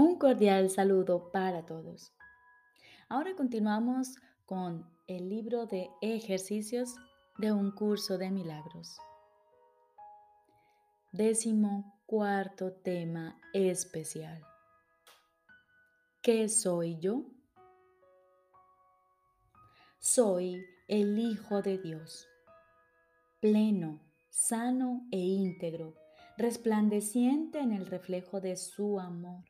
Un cordial saludo para todos. Ahora continuamos con el libro de ejercicios de un curso de milagros. Décimo cuarto tema especial. ¿Qué soy yo? Soy el Hijo de Dios, pleno, sano e íntegro, resplandeciente en el reflejo de su amor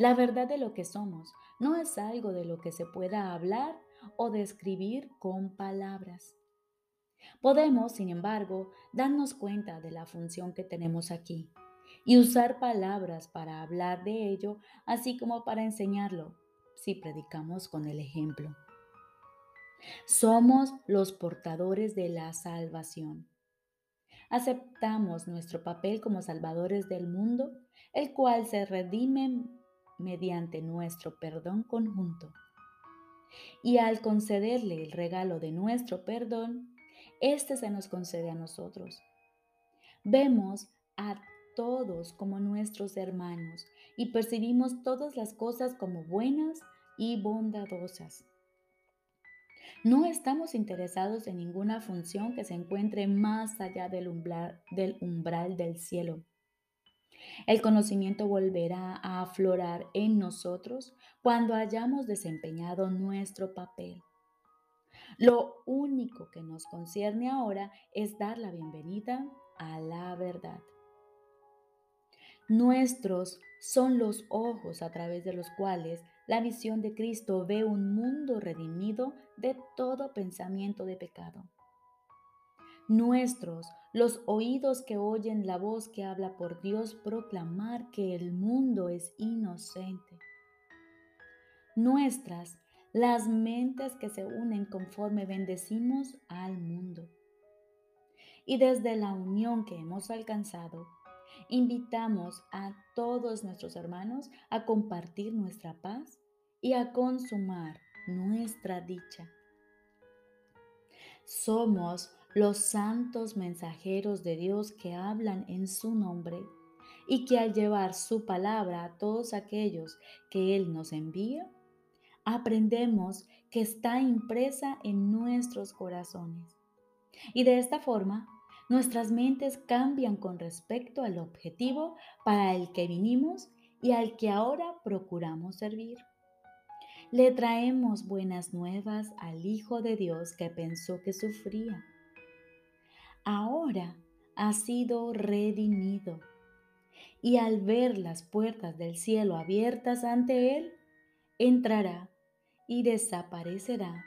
La verdad de lo que somos no es algo de lo que se pueda hablar o describir con palabras. Podemos, sin embargo, darnos cuenta de la función que tenemos aquí y usar palabras para hablar de ello, así como para enseñarlo, si predicamos con el ejemplo. Somos los portadores de la salvación. Aceptamos nuestro papel como salvadores del mundo, el cual se redime mediante nuestro perdón conjunto. Y al concederle el regalo de nuestro perdón, éste se nos concede a nosotros. Vemos a todos como nuestros hermanos y percibimos todas las cosas como buenas y bondadosas. No estamos interesados en ninguna función que se encuentre más allá del umbral del, umbral del cielo. El conocimiento volverá a aflorar en nosotros cuando hayamos desempeñado nuestro papel. Lo único que nos concierne ahora es dar la bienvenida a la verdad. Nuestros son los ojos a través de los cuales la visión de Cristo ve un mundo redimido de todo pensamiento de pecado. Nuestros los oídos que oyen la voz que habla por Dios proclamar que el mundo es inocente. Nuestras, las mentes que se unen conforme bendecimos al mundo. Y desde la unión que hemos alcanzado, invitamos a todos nuestros hermanos a compartir nuestra paz y a consumar nuestra dicha. Somos los santos mensajeros de Dios que hablan en su nombre y que al llevar su palabra a todos aquellos que Él nos envía, aprendemos que está impresa en nuestros corazones. Y de esta forma, nuestras mentes cambian con respecto al objetivo para el que vinimos y al que ahora procuramos servir. Le traemos buenas nuevas al Hijo de Dios que pensó que sufría ahora ha sido redimido. Y al ver las puertas del cielo abiertas ante él, entrará y desaparecerá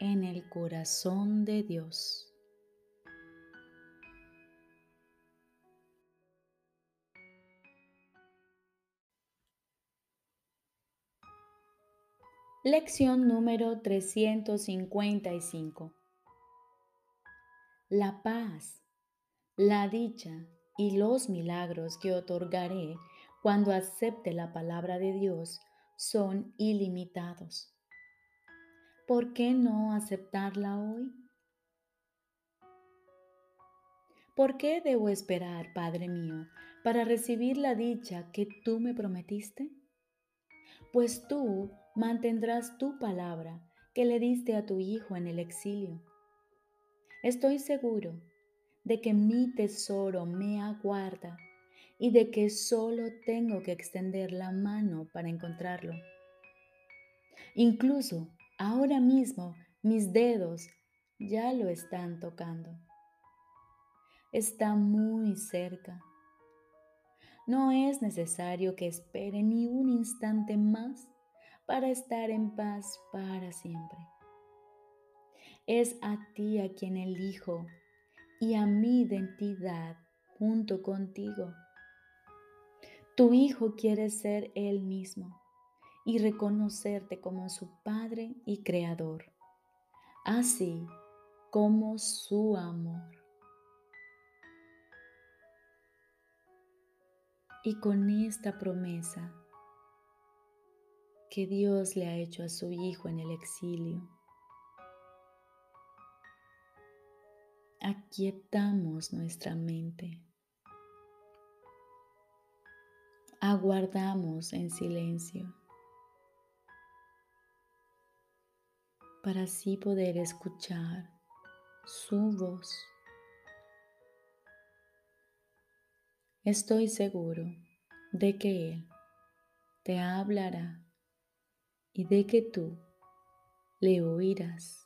en el corazón de Dios. Lección número 355 la paz, la dicha y los milagros que otorgaré cuando acepte la palabra de Dios son ilimitados. ¿Por qué no aceptarla hoy? ¿Por qué debo esperar, Padre mío, para recibir la dicha que tú me prometiste? Pues tú mantendrás tu palabra que le diste a tu Hijo en el exilio Estoy seguro de que mi tesoro me aguarda y de que solo tengo que extender la mano para encontrarlo. Incluso ahora mismo mis dedos ya lo están tocando. Está muy cerca. No es necesario que espere ni un instante más para estar en paz para siempre. Es a ti a quien elijo y a mi identidad junto contigo. Tu hijo quiere ser él mismo y reconocerte como su Padre y Creador, así como su amor. Y con esta promesa que Dios le ha hecho a su Hijo en el exilio, aquietamos nuestra mente. Aguardamos en silencio para así poder escuchar su voz. Estoy seguro de que Él te hablará y de que tú le oirás.